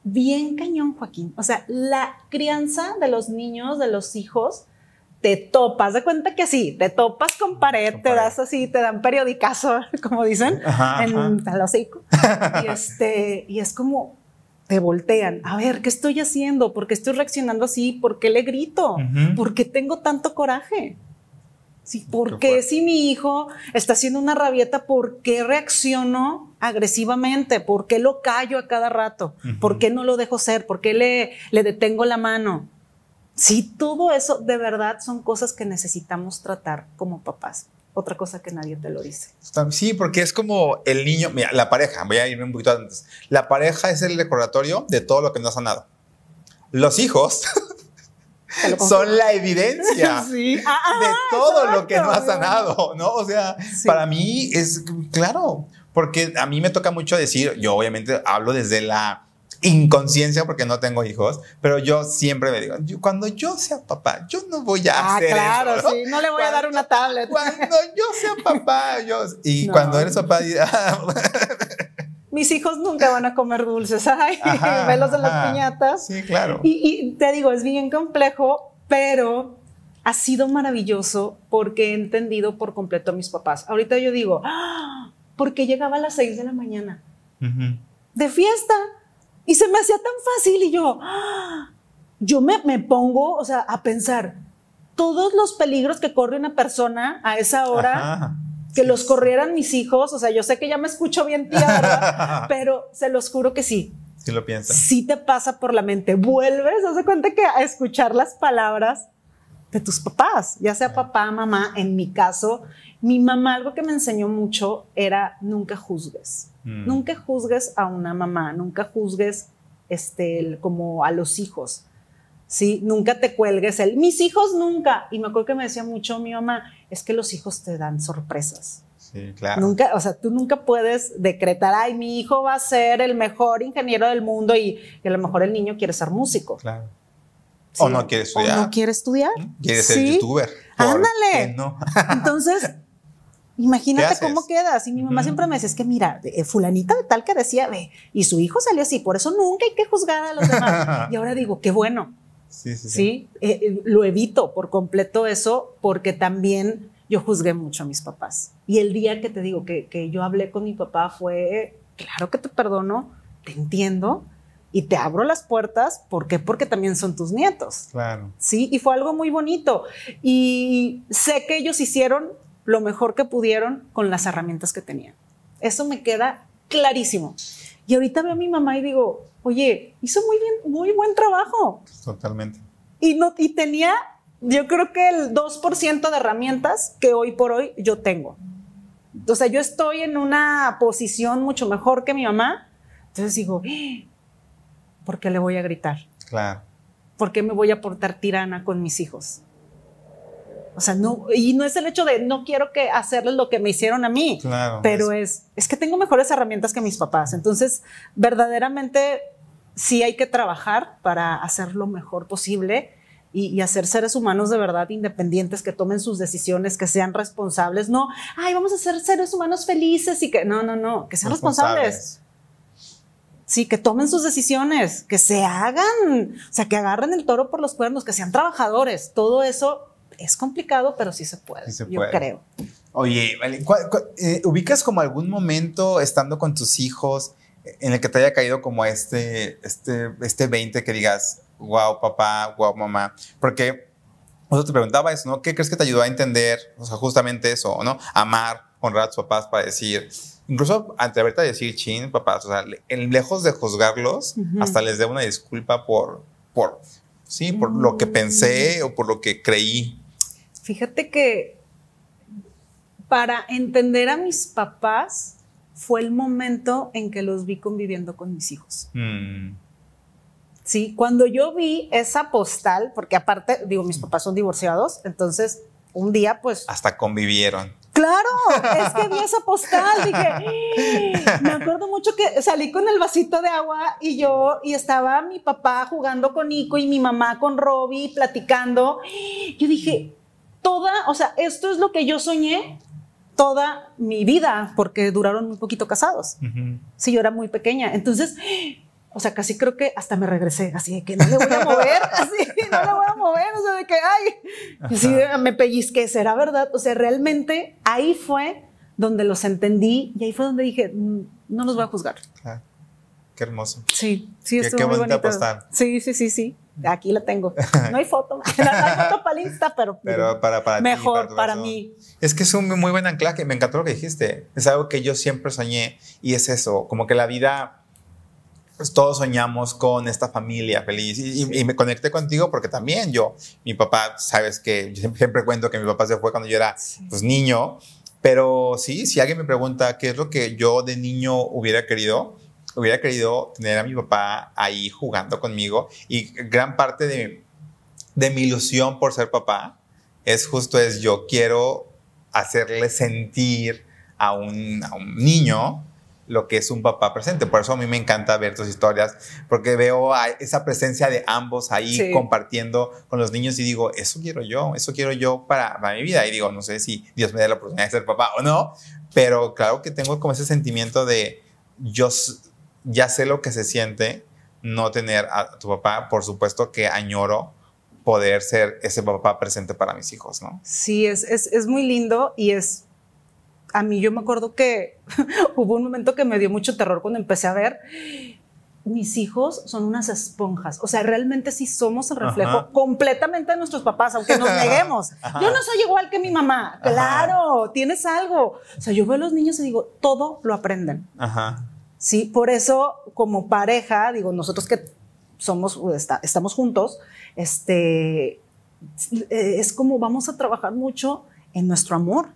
bien cañón, Joaquín. O sea, la crianza de los niños, de los hijos, te topas, de cuenta que sí, te topas con pared, te das así, te dan periodicazo, (laughs) como dicen, en tal y, este, y es como, te voltean, a ver, ¿qué estoy haciendo? ¿Por qué estoy reaccionando así? ¿Por qué le grito? ¿Por qué tengo tanto coraje? Sí, ¿Por qué si mi hijo está haciendo una rabieta, por qué reacciono agresivamente? ¿Por qué lo callo a cada rato? ¿Por qué no lo dejo ser? ¿Por qué le, le detengo la mano? Sí, todo eso de verdad son cosas que necesitamos tratar como papás. Otra cosa que nadie te lo dice. Sí, porque es como el niño, mira, la pareja, voy a irme un poquito antes. La pareja es el recordatorio de todo lo que no ha sanado. Los hijos (laughs) son la evidencia (laughs) de ah, todo lo que no ha sanado, ¿no? O sea, para mí es claro, porque a mí me toca mucho decir, yo obviamente hablo desde la inconsciencia porque no tengo hijos, pero yo siempre me digo, cuando yo sea papá, yo no voy a ah, hacer claro, eso. sí, no le voy a dar una tablet. Cuando yo sea papá, yo y (laughs) cuando eres papá (laughs) mis hijos nunca van a comer dulces, (laughs) ay, velos en las piñatas. Sí, claro. Y, te digo, es bien complejo, pero ha sido maravilloso porque he entendido por completo a mis papás. Ahorita yo digo, ¡Ah! porque llegaba a las 6 de la mañana de fiesta y se me hacía tan fácil y yo, ¡Ah! yo me, me, pongo, o sea, a pensar todos los peligros que corre una persona a esa hora que los corrieran mis hijos, o sea, yo sé que ya me escucho bien tía, ¿verdad? (laughs) pero se los juro que sí. Sí lo piensas. Sí te pasa por la mente. Vuelves, haz cuenta que a escuchar las palabras de tus papás, ya sea papá, mamá, en mi caso, mi mamá algo que me enseñó mucho era nunca juzgues. Mm. Nunca juzgues a una mamá, nunca juzgues este, como a los hijos. ¿Sí? Nunca te cuelgues el, mis hijos nunca. Y me acuerdo que me decía mucho mi mamá, es que los hijos te dan sorpresas. Sí, claro. Nunca, o sea, tú nunca puedes decretar, ay, mi hijo va a ser el mejor ingeniero del mundo y, a lo mejor el niño quiere ser músico. Claro. o no quiere estudiar. O no quiere estudiar. Quiere ser youtuber. Ándale. No? (laughs) Entonces, imagínate cómo quedas. Y mi mamá siempre me decía, es que mira, eh, fulanita de tal que decía, ve, y su hijo salió así, por eso nunca hay que juzgar a los demás. (laughs) y ahora digo, qué bueno, Sí, sí, sí. Eh, eh, lo evito por completo eso porque también yo juzgué mucho a mis papás. Y el día que te digo que, que yo hablé con mi papá fue, claro que te perdono, te entiendo, y te abro las puertas. ¿Por qué? Porque también son tus nietos. Claro. Sí, y fue algo muy bonito. Y sé que ellos hicieron lo mejor que pudieron con las herramientas que tenían. Eso me queda clarísimo. Y ahorita veo a mi mamá y digo, oye, hizo muy bien, muy buen trabajo. Totalmente. Y, no, y tenía, yo creo que el 2% de herramientas que hoy por hoy yo tengo. O sea, yo estoy en una posición mucho mejor que mi mamá. Entonces digo, ¿por qué le voy a gritar? Claro. ¿Por qué me voy a portar tirana con mis hijos? O sea, no, y no es el hecho de no quiero que hacerles lo que me hicieron a mí, Claro, pero es, es que tengo mejores herramientas que mis papás. Entonces, verdaderamente sí hay que trabajar para hacer lo mejor posible y, y hacer seres humanos de verdad independientes que tomen sus decisiones, que sean responsables. No, ay, vamos a ser seres humanos felices y que no, no, no, que sean responsables. Sí, que tomen sus decisiones, que se hagan, o sea, que agarren el toro por los cuernos, que sean trabajadores. Todo eso es complicado, pero sí se puede, Sí se yo puede. creo. Oye, vale, ¿cuál- cuál- eh, ¿ubicas como algún momento estando con tus hijos en el que te haya caído como este, este, este 20 que digas, wow, papá, wow, mamá? Porque o te preguntaba eso, ¿no? ¿Qué crees que te ayudó a entender, o sea, justamente eso, ¿no? Amar, honrar a tus papás para decir, incluso atreverte a decir, chin, papás, o sea, en- lejos de juzgarlos, Ujú. hasta les debo una disculpa por, por, sí, por lo que Mm. pensé o por lo que creí. Fíjate que para entender a mis papás fue el momento en que los vi conviviendo con mis hijos. Mm, Sí, cuando yo vi esa postal, porque aparte, digo, mis papás son divorciados, entonces un día pues hasta convivieron. Claro, (laughs) es que vi esa postal, dije, "Ah". me acuerdo mucho que salí con el vasito de agua y yo, y estaba mi papá jugando con Nico y mi mamá con Robbie platicando. Yo dije, toda, o sea, esto es lo que yo soñé toda mi vida, porque duraron muy poquito casados. Ujú. Sí, yo era muy pequeña. Entonces, (gasps) o sea, casi creo que hasta me regresé, así de que no le voy a mover, (laughs) así, no le voy a mover, o sea, de que, ay, así me pellizqué, ¿será verdad? O sea, realmente ahí fue donde los entendí y ahí fue donde dije, "Mm, no los voy a juzgar. Claro. Qué hermoso. Sí, sí, Qué- estuvo qué muy bonita bonito. postal. Sí, sí, sí, sí. Aquí la tengo. (laughs) No hay foto, (laughs) no hay foto para el Insta, pero, Pero para, para mejor para corazón. mí. Es que es un muy buen anclaje. Me encantó lo que dijiste. Es algo que yo siempre soñé y es eso, como que la vida, pues todos soñamos con esta familia feliz. Y, y- y me conecté contigo porque también yo, mi papá, sabes que yo siempre, siempre cuento que mi papá se fue cuando yo era pues niño, pero sí, si alguien me pregunta qué es lo que yo de niño hubiera querido, hubiera querido tener a mi papá ahí jugando conmigo y gran parte de, de mi ilusión por ser papá es justo es yo quiero hacerle sentir a un, a un niño lo que es un papá presente. Por eso a mí me encanta ver tus historias, porque veo a esa presencia de ambos ahí Sí. compartiendo con los niños y digo, eso quiero yo, eso quiero yo para, para mi vida. Y digo, no sé si Dios me da la oportunidad de ser papá o no, pero claro que tengo como ese sentimiento de yo ya sé lo que se siente no tener a tu papá. Por supuesto que añoro poder ser ese papá presente para mis hijos, ¿no? Sí, es, es, es muy lindo y es, a mí yo me acuerdo que (laughs) hubo un momento que me dio mucho terror cuando empecé a ver, mis hijos son unas esponjas, o sea, realmente sí somos el reflejo Ajá. completamente de nuestros papás, aunque nos (laughs) neguemos. Ajá. Yo no soy igual que mi mamá, Ajá. claro, tienes algo. O sea, yo veo a los niños y digo, todo lo aprenden. Ajá. Sí, por eso como pareja, digo, nosotros que somos, está- estamos juntos, este, eh, es como vamos a trabajar mucho en nuestro amor,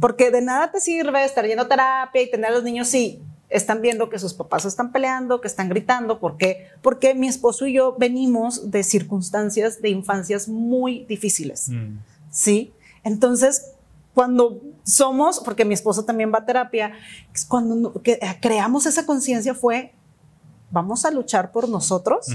porque de nada te sirve estar yendo a terapia y tener a los niños si están viendo que sus papás están peleando, que están gritando, ¿por qué? Porque mi esposo y yo venimos de circunstancias de infancias muy difíciles. Mm. ¿sí? Entonces, cuando somos, porque mi esposo también va a terapia, cuando eh, creamos esa conciencia fue, vamos a luchar por nosotros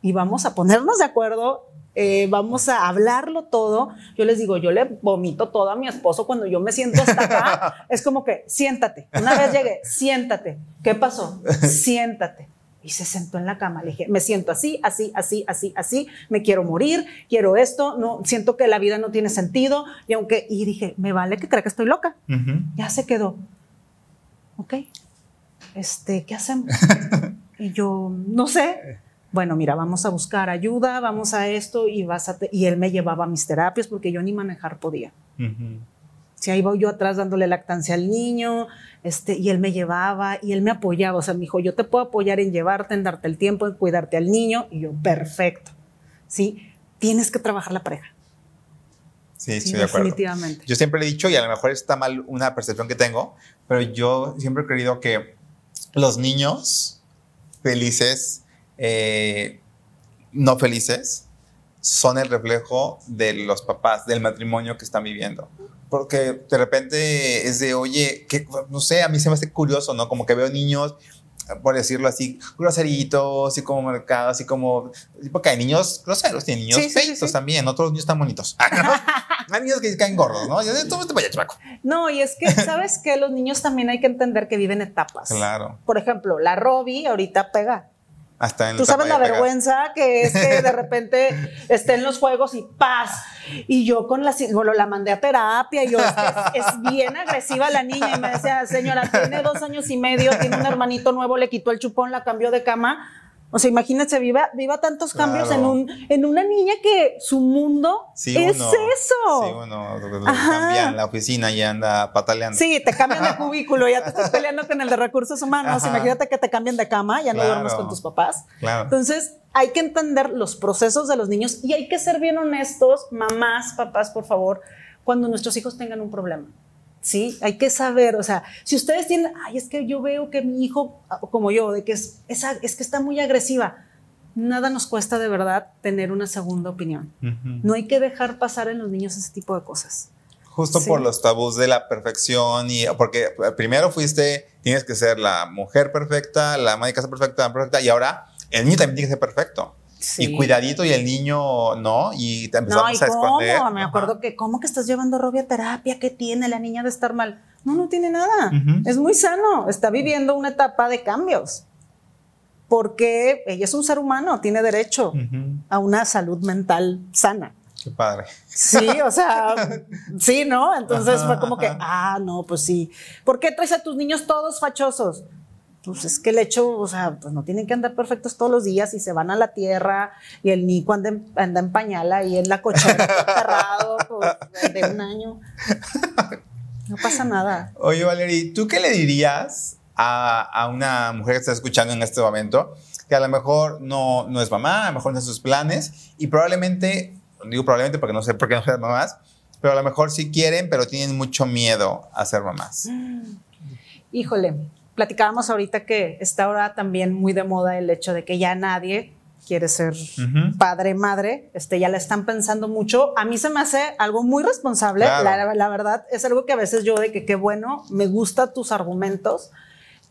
y vamos a ponernos de acuerdo, eh, vamos a hablarlo todo. Yo les digo, yo le vomito todo a mi esposo cuando yo me siento hasta acá. (laughs) es como que, siéntate. Una vez llegué, siéntate. ¿Qué pasó? (laughs) Siéntate. Y se sentó en la cama. Le dije, me siento así, así, así, así, así. Me quiero morir, quiero esto. No, siento que la vida no tiene sentido. Y aunque, y dije, me vale que crea que estoy loca. Ujú. Ya se quedó. Ok. Este, ¿qué hacemos? (laughs) Y yo, no sé. Bueno, mira, vamos a buscar ayuda, vamos a esto y vas a... y él me llevaba a mis terapias porque yo ni manejar podía. Si ahí voy yo atrás dándole lactancia al niño, este, y él me llevaba y él me apoyaba. O sea, me dijo, yo te puedo apoyar en llevarte, en darte el tiempo, en cuidarte al niño. Y yo, perfecto. Sí, tienes que trabajar la pareja. Sí, estoy de acuerdo. Definitivamente. Yo siempre he dicho, y a lo mejor está mal una percepción que tengo, pero yo siempre he creído que los niños felices, eh, no felices, son el reflejo de los papás, del matrimonio que están viviendo. Porque de repente es de, oye, que, no sé, a mí se me hace curioso, ¿no? Como que veo niños por decirlo así, groseritos, así como mercado, así como, porque hay niños groseros, tiene niños feitos también, otros niños están bonitos. (laughs) hay niños que caen gordos, ¿no? Yo, este No, y es que, ¿sabes qué? Los niños también hay que entender que viven etapas. Claro. Por ejemplo, la Robbie ahorita pega hasta Tú sabes la vergüenza que es que de repente (laughs) esté en los juegos y paz. Y yo con la, bueno, la mandé a terapia y yo, es, es, bien agresiva la niña y me decía, señora, tiene dos años y medio, tiene un hermanito nuevo, le quitó el chupón, la cambió de cama o sea, imagínense, viva, viva tantos cambios en, un, en una niña que su mundo es eso. Sí, uno cambia en la oficina y anda pataleando. Sí, te cambian de (laughs) cubículo, ya te estás peleando con el de recursos humanos. Imagínate que te cambian de cama, ya no duermes con tus papás. Entonces, hay que entender los procesos de los niños y hay que ser bien honestos, mamás, papás, por favor, cuando nuestros hijos tengan un problema. ¿Sí? Hay que saber, o sea, si ustedes tienen, ay, es que yo veo que mi hijo, como yo, de que es, es, es que está muy agresiva, nada nos cuesta de verdad tener una segunda opinión. No hay que dejar pasar en los niños ese tipo de cosas. Justo por los tabús de la perfección y porque primero fuiste, tienes que ser la mujer perfecta, la madre casa perfecta, perfecta, y ahora el niño también tiene que ser perfecto. Y cuidadito y el niño no, y te empezamos a esconder. Me acuerdo que, ¿cómo que estás llevando a Robbie a terapia? ¿Qué tiene la niña de estar mal? No, no tiene nada. Es muy sano. Está viviendo una etapa de cambios. Porque ella es un ser humano, tiene derecho a una salud mental sana. Qué padre. Sí, o sea, (laughs) sí, ¿no? Entonces fue como que, ah, no, pues sí. ¿Por qué traes a tus niños todos fachosos? Pues es que el hecho, o sea, pues no tienen que andar perfectos todos los días y se van a la tierra y el Nico anda en, anda en pañala y en la cochera (laughs) cerrado pues, de un año. No pasa nada. Oye, Valerie, ¿tú qué le dirías a, a, una mujer que está escuchando en este momento que a lo mejor no, no es mamá, a lo mejor no es sus planes y probablemente, digo probablemente porque no sé por qué no son mamás, pero a lo mejor sí quieren, pero tienen mucho miedo a ser mamás? Híjole, platicábamos ahorita que está ahora también muy de moda el hecho de que ya nadie quiere ser padre, madre, este, ya la están pensando mucho. A mí se me hace algo muy responsable, la, verdad, es algo que a veces yo de que qué bueno, me gustan tus argumentos,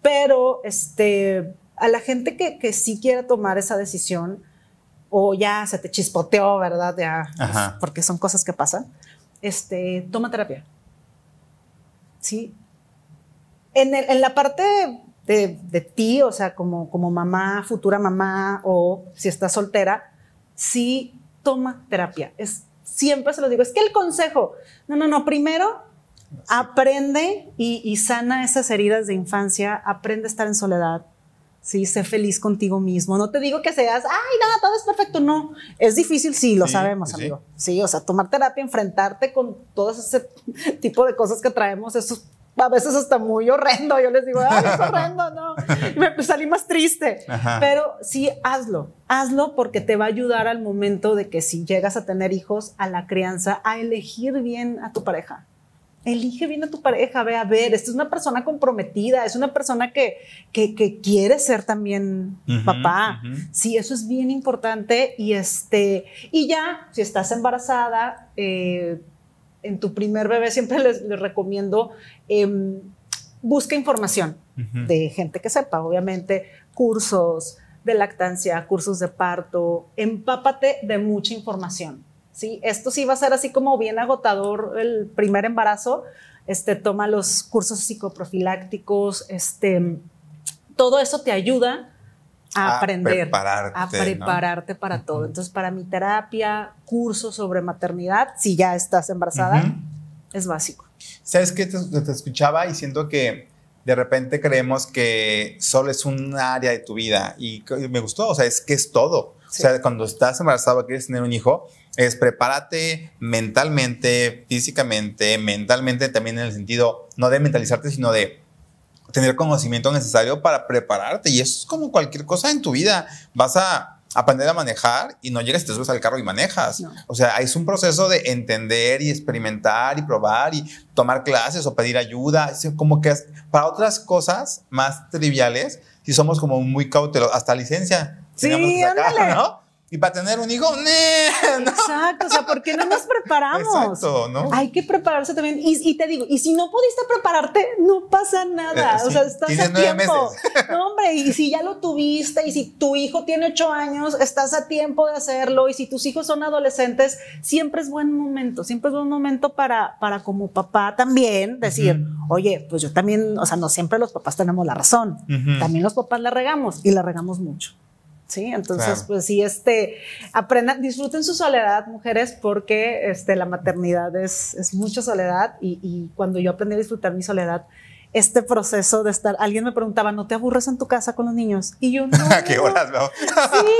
pero este, a la gente que, que sí quiere tomar esa decisión, o ya se te chispoteó, ¿verdad? Ya, pues, porque son cosas que pasan, este, toma terapia. Sí, en, la parte de, ti, o sea, como, como mamá, futura mamá, o si estás soltera, sí toma terapia. Es, siempre se lo digo, es que el consejo, no, no, no, primero aprende y, sana esas heridas de infancia, aprende a estar en soledad, sí, sé feliz contigo mismo. No te digo que seas, ay, nada, todo es perfecto. No, es difícil, sí, lo sabemos, amigo. Sí. o sea, tomar terapia, enfrentarte con todo ese tipo de cosas que traemos, eso a veces hasta muy horrendo. Yo les digo, ay, es horrendo, no. Me salí más triste. Pero sí, hazlo. Hazlo porque te va a ayudar al momento de que si llegas a tener hijos, a la crianza, a elegir bien a tu pareja. Elige bien a tu pareja, ve a ver, esta es una persona comprometida, es una persona que, que, quiere ser también papá. Sí, eso es bien importante. Y, este, y ya, si estás embarazada, eh, en tu primer bebé siempre les, recomiendo, eh, busca información de gente que sepa, obviamente, cursos de lactancia, cursos de parto, empápate de mucha información. ¿sí? Esto sí va a ser así como bien agotador el primer embarazo, este, toma los cursos psicoprofilácticos, este, todo eso te ayuda a, aprender, a prepararte para todo. Entonces, para mi terapia, curso sobre maternidad, si ya estás embarazada, es básico. ¿Sabes qué? Te, te, escuchaba y siento que de repente creemos que solo es un área de tu vida y me gustó, o sea, es que es todo. O sea, cuando estás embarazado, quieres tener un hijo, es prepárate mentalmente, físicamente, mentalmente también en el sentido, no de mentalizarte, sino de tener conocimiento necesario para prepararte. Y eso es como cualquier cosa en tu vida. Vas a aprender a manejar y no llegas y te subes al carro y manejas. O sea, es un proceso de entender y experimentar y probar y tomar clases o pedir ayuda. Es como que para otras cosas más triviales, si somos como muy cautelosos, hasta licencia. Sí, ándale. ¿no? Y para tener un hijo, (laughs) ¿no? Exacto, o sea, ¿por qué no nos preparamos? Exacto, ¿no? Hay que prepararse también. Y, te digo, y si no pudiste prepararte, no pasa nada. Eh, o sea, estás a tiempo. (laughs) No, hombre, y si ya lo tuviste, y si tu hijo tiene ocho años, estás a tiempo de hacerlo. Y si tus hijos son adolescentes, siempre es buen momento, siempre es buen momento para, para como papá también decir, oye, pues yo también, o sea, no siempre los papás tenemos la razón. También los papás la regamos y la regamos mucho. Sí, entonces, pues sí, este, aprendan, disfruten su soledad, mujeres, porque este, la maternidad es, es mucha soledad y, y, cuando yo aprendí a disfrutar mi soledad, este proceso de estar, alguien me preguntaba, ¿no te aburres en tu casa con los niños? Y yo no. (laughs) ¿Qué horas veo? Sí,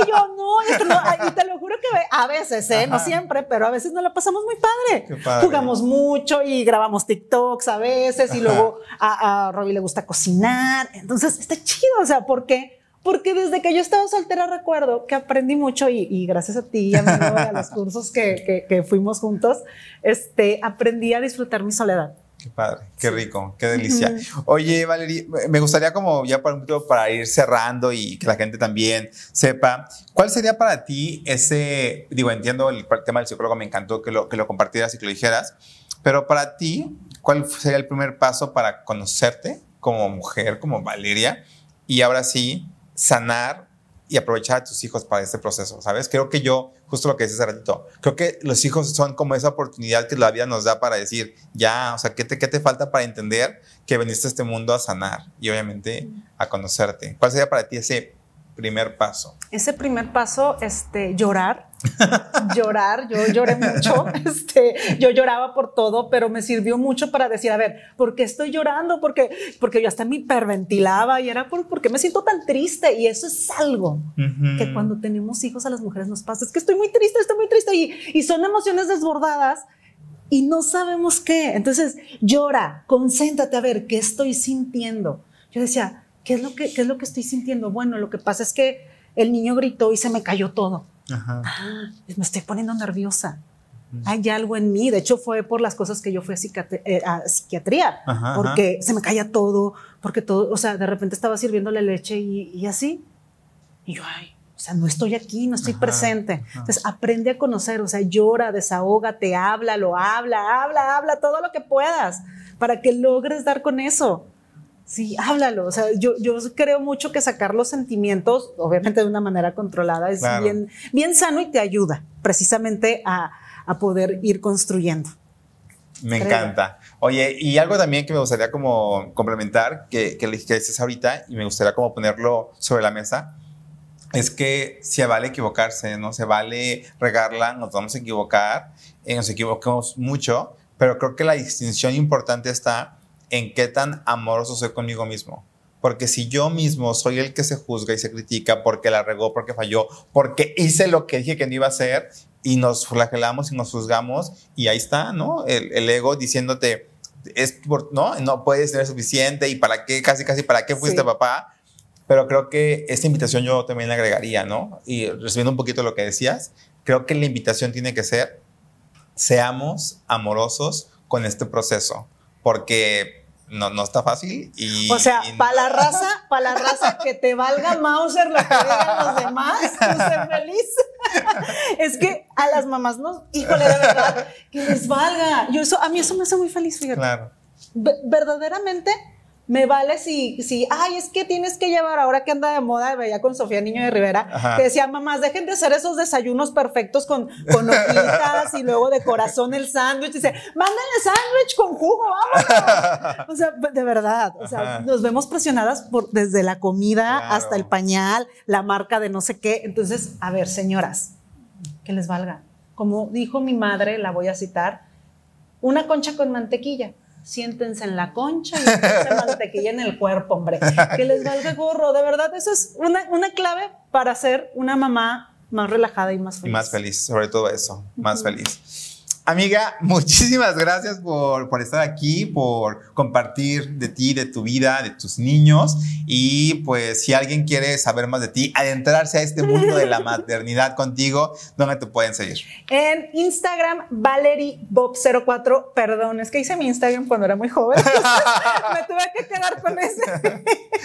yo no, y te, lo, juro que a veces, ¿eh? no siempre, pero a veces nos la pasamos muy padre. Jugamos mucho y grabamos TikToks a veces y luego a, a Robbie le gusta cocinar. Entonces está chido, o sea, porque porque desde que yo estaba soltera recuerdo que aprendí mucho y, gracias a ti y a, los (laughs) cursos que, que, fuimos juntos, este, aprendí a disfrutar mi soledad. Qué padre, qué rico, qué delicia. Oye, Valerie, me gustaría como ya para, para ir cerrando y que la gente también sepa, ¿cuál sería para ti ese, digo, entiendo el tema del psicólogo, me encantó que lo, que lo compartieras y que lo dijeras, pero para ti, ¿cuál sería el primer paso para conocerte como mujer, como Valeria? Y ahora sí, sanar y aprovechar a tus hijos para este proceso, ¿sabes? Creo que yo, justo lo que dices hace ratito, creo que los hijos son como esa oportunidad que la vida nos da para decir, ya, o sea, ¿qué te, qué te falta para entender que veniste a este mundo a sanar y obviamente a conocerte? ¿Cuál sería para ti ese primer paso? Ese primer paso, este, llorar. (laughs) llorar, yo lloré mucho, (laughs) este, yo lloraba por todo, pero me sirvió mucho para decir, a ver, ¿por qué estoy llorando? Porque, porque yo hasta me hiperventilaba y era por, porque me siento tan triste y eso es algo que cuando tenemos hijos a las mujeres nos pasa, es que estoy muy triste, estoy muy triste y, y son emociones desbordadas y no sabemos qué. Entonces, llora, concéntrate a ver qué estoy sintiendo. Yo decía, ¿qué es lo que, qué es lo que estoy sintiendo? Bueno, lo que pasa es que el niño gritó y se me cayó todo. Ah, me estoy poniendo nerviosa. Hay algo en mí. De hecho, fue por las cosas que yo fui a, eh, psiquiatría, porque se me caía todo, porque todo, o sea, de repente estaba sirviéndole leche y, así. Y yo, ay, o sea, no estoy aquí, no estoy presente. Entonces, aprende a conocer, o sea, llora, desahógate, habla, lo habla, habla, habla todo lo que puedas para que logres dar con eso. Sí, háblalo. O sea, yo, yo creo mucho que sacar los sentimientos, obviamente de una manera controlada, es bien, bien sano y te ayuda precisamente a, a poder ir construyendo. Me encanta. Oye, y algo también que me gustaría como complementar, que, que, que dices ahorita, y me gustaría como ponerlo sobre la mesa, es que se vale equivocarse, ¿no? Se vale regarla, nos vamos a equivocar, eh, nos equivocamos mucho, pero creo que la distinción importante está en qué tan amoroso soy conmigo mismo. Porque si yo mismo soy el que se juzga y se critica porque la regó, porque falló, porque hice lo que dije que no iba a hacer y nos flagelamos y nos juzgamos y ahí está, ¿no? El, ego diciéndote, es no, no puedes tener suficiente y para qué, casi, casi, para qué fuiste papá. Pero creo que esta invitación yo también agregaría, ¿no? Y recibiendo un poquito lo que decías, creo que la invitación tiene que ser, seamos amorosos con este proceso porque no, no está fácil. Y, o sea, para la raza, para la raza que te valga Mauser lo que digan los demás, tú sé feliz. (laughs) es que a las mamás no, híjole, de verdad, que les valga. Yo eso, a mí eso me hace muy feliz, fíjate. Claro. verdaderamente me vale si, si, ay, es que tienes que llevar, ahora que anda de moda, veía con Sofía Niño de Rivera, que decía, mamás, dejen de hacer esos desayunos perfectos con, con hojitas y luego de corazón el sándwich. Dice, mándenle sándwich con jugo, vamos. (laughs) o sea, de verdad, o sea, nos vemos presionadas por, desde la comida hasta el pañal, la marca de no sé qué. Entonces, a ver, señoras, que les valga. Como dijo mi madre, la voy a citar, una concha con mantequilla siéntense en la concha y se mantequilla en el cuerpo, hombre. Que les valga gorro. De verdad, eso es una, una clave para ser una mamá más relajada y más feliz. Y más feliz, sobre todo eso, más feliz. Amiga, muchísimas gracias por, por, estar aquí, por compartir de ti, de tu vida, de tus niños. Y pues si alguien quiere saber más de ti, adentrarse a este mundo de la (laughs) maternidad contigo, ¿dónde te pueden seguir? En Instagram, ValerieBob04. Perdón, es que hice mi Instagram cuando era muy joven. (laughs) Me tuve que quedar con ese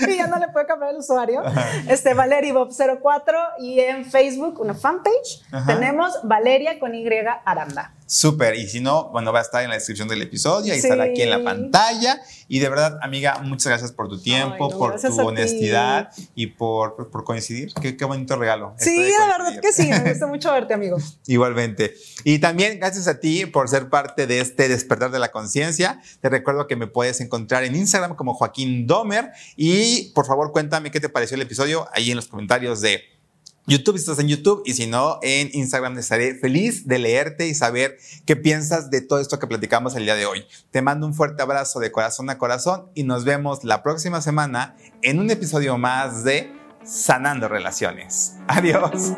(laughs) y ya no le puedo cambiar el usuario. Este, ValerieBob04 y en Facebook, una fanpage, tenemos Valeria con Y Aranda. Súper, y si no, bueno, va a estar en la descripción del episodio, ahí estará aquí en la pantalla. Y de verdad, amiga, muchas gracias por tu tiempo, por tu honestidad y por, por coincidir. Qué, qué, bonito regalo. Sí, de, de verdad que sí, me gusta (laughs) mucho verte, amigo. Igualmente. Y también gracias a ti por ser parte de este despertar de la conciencia. Te recuerdo que me puedes encontrar en Instagram como Joaquín Domer y por favor cuéntame qué te pareció el episodio ahí en los comentarios de YouTube, estás en YouTube, y si no, en Instagram estaré feliz de leerte y saber qué piensas de todo esto que platicamos el día de hoy. Te mando un fuerte abrazo de corazón a corazón y nos vemos la próxima semana en un episodio más de Sanando Relaciones. Adiós.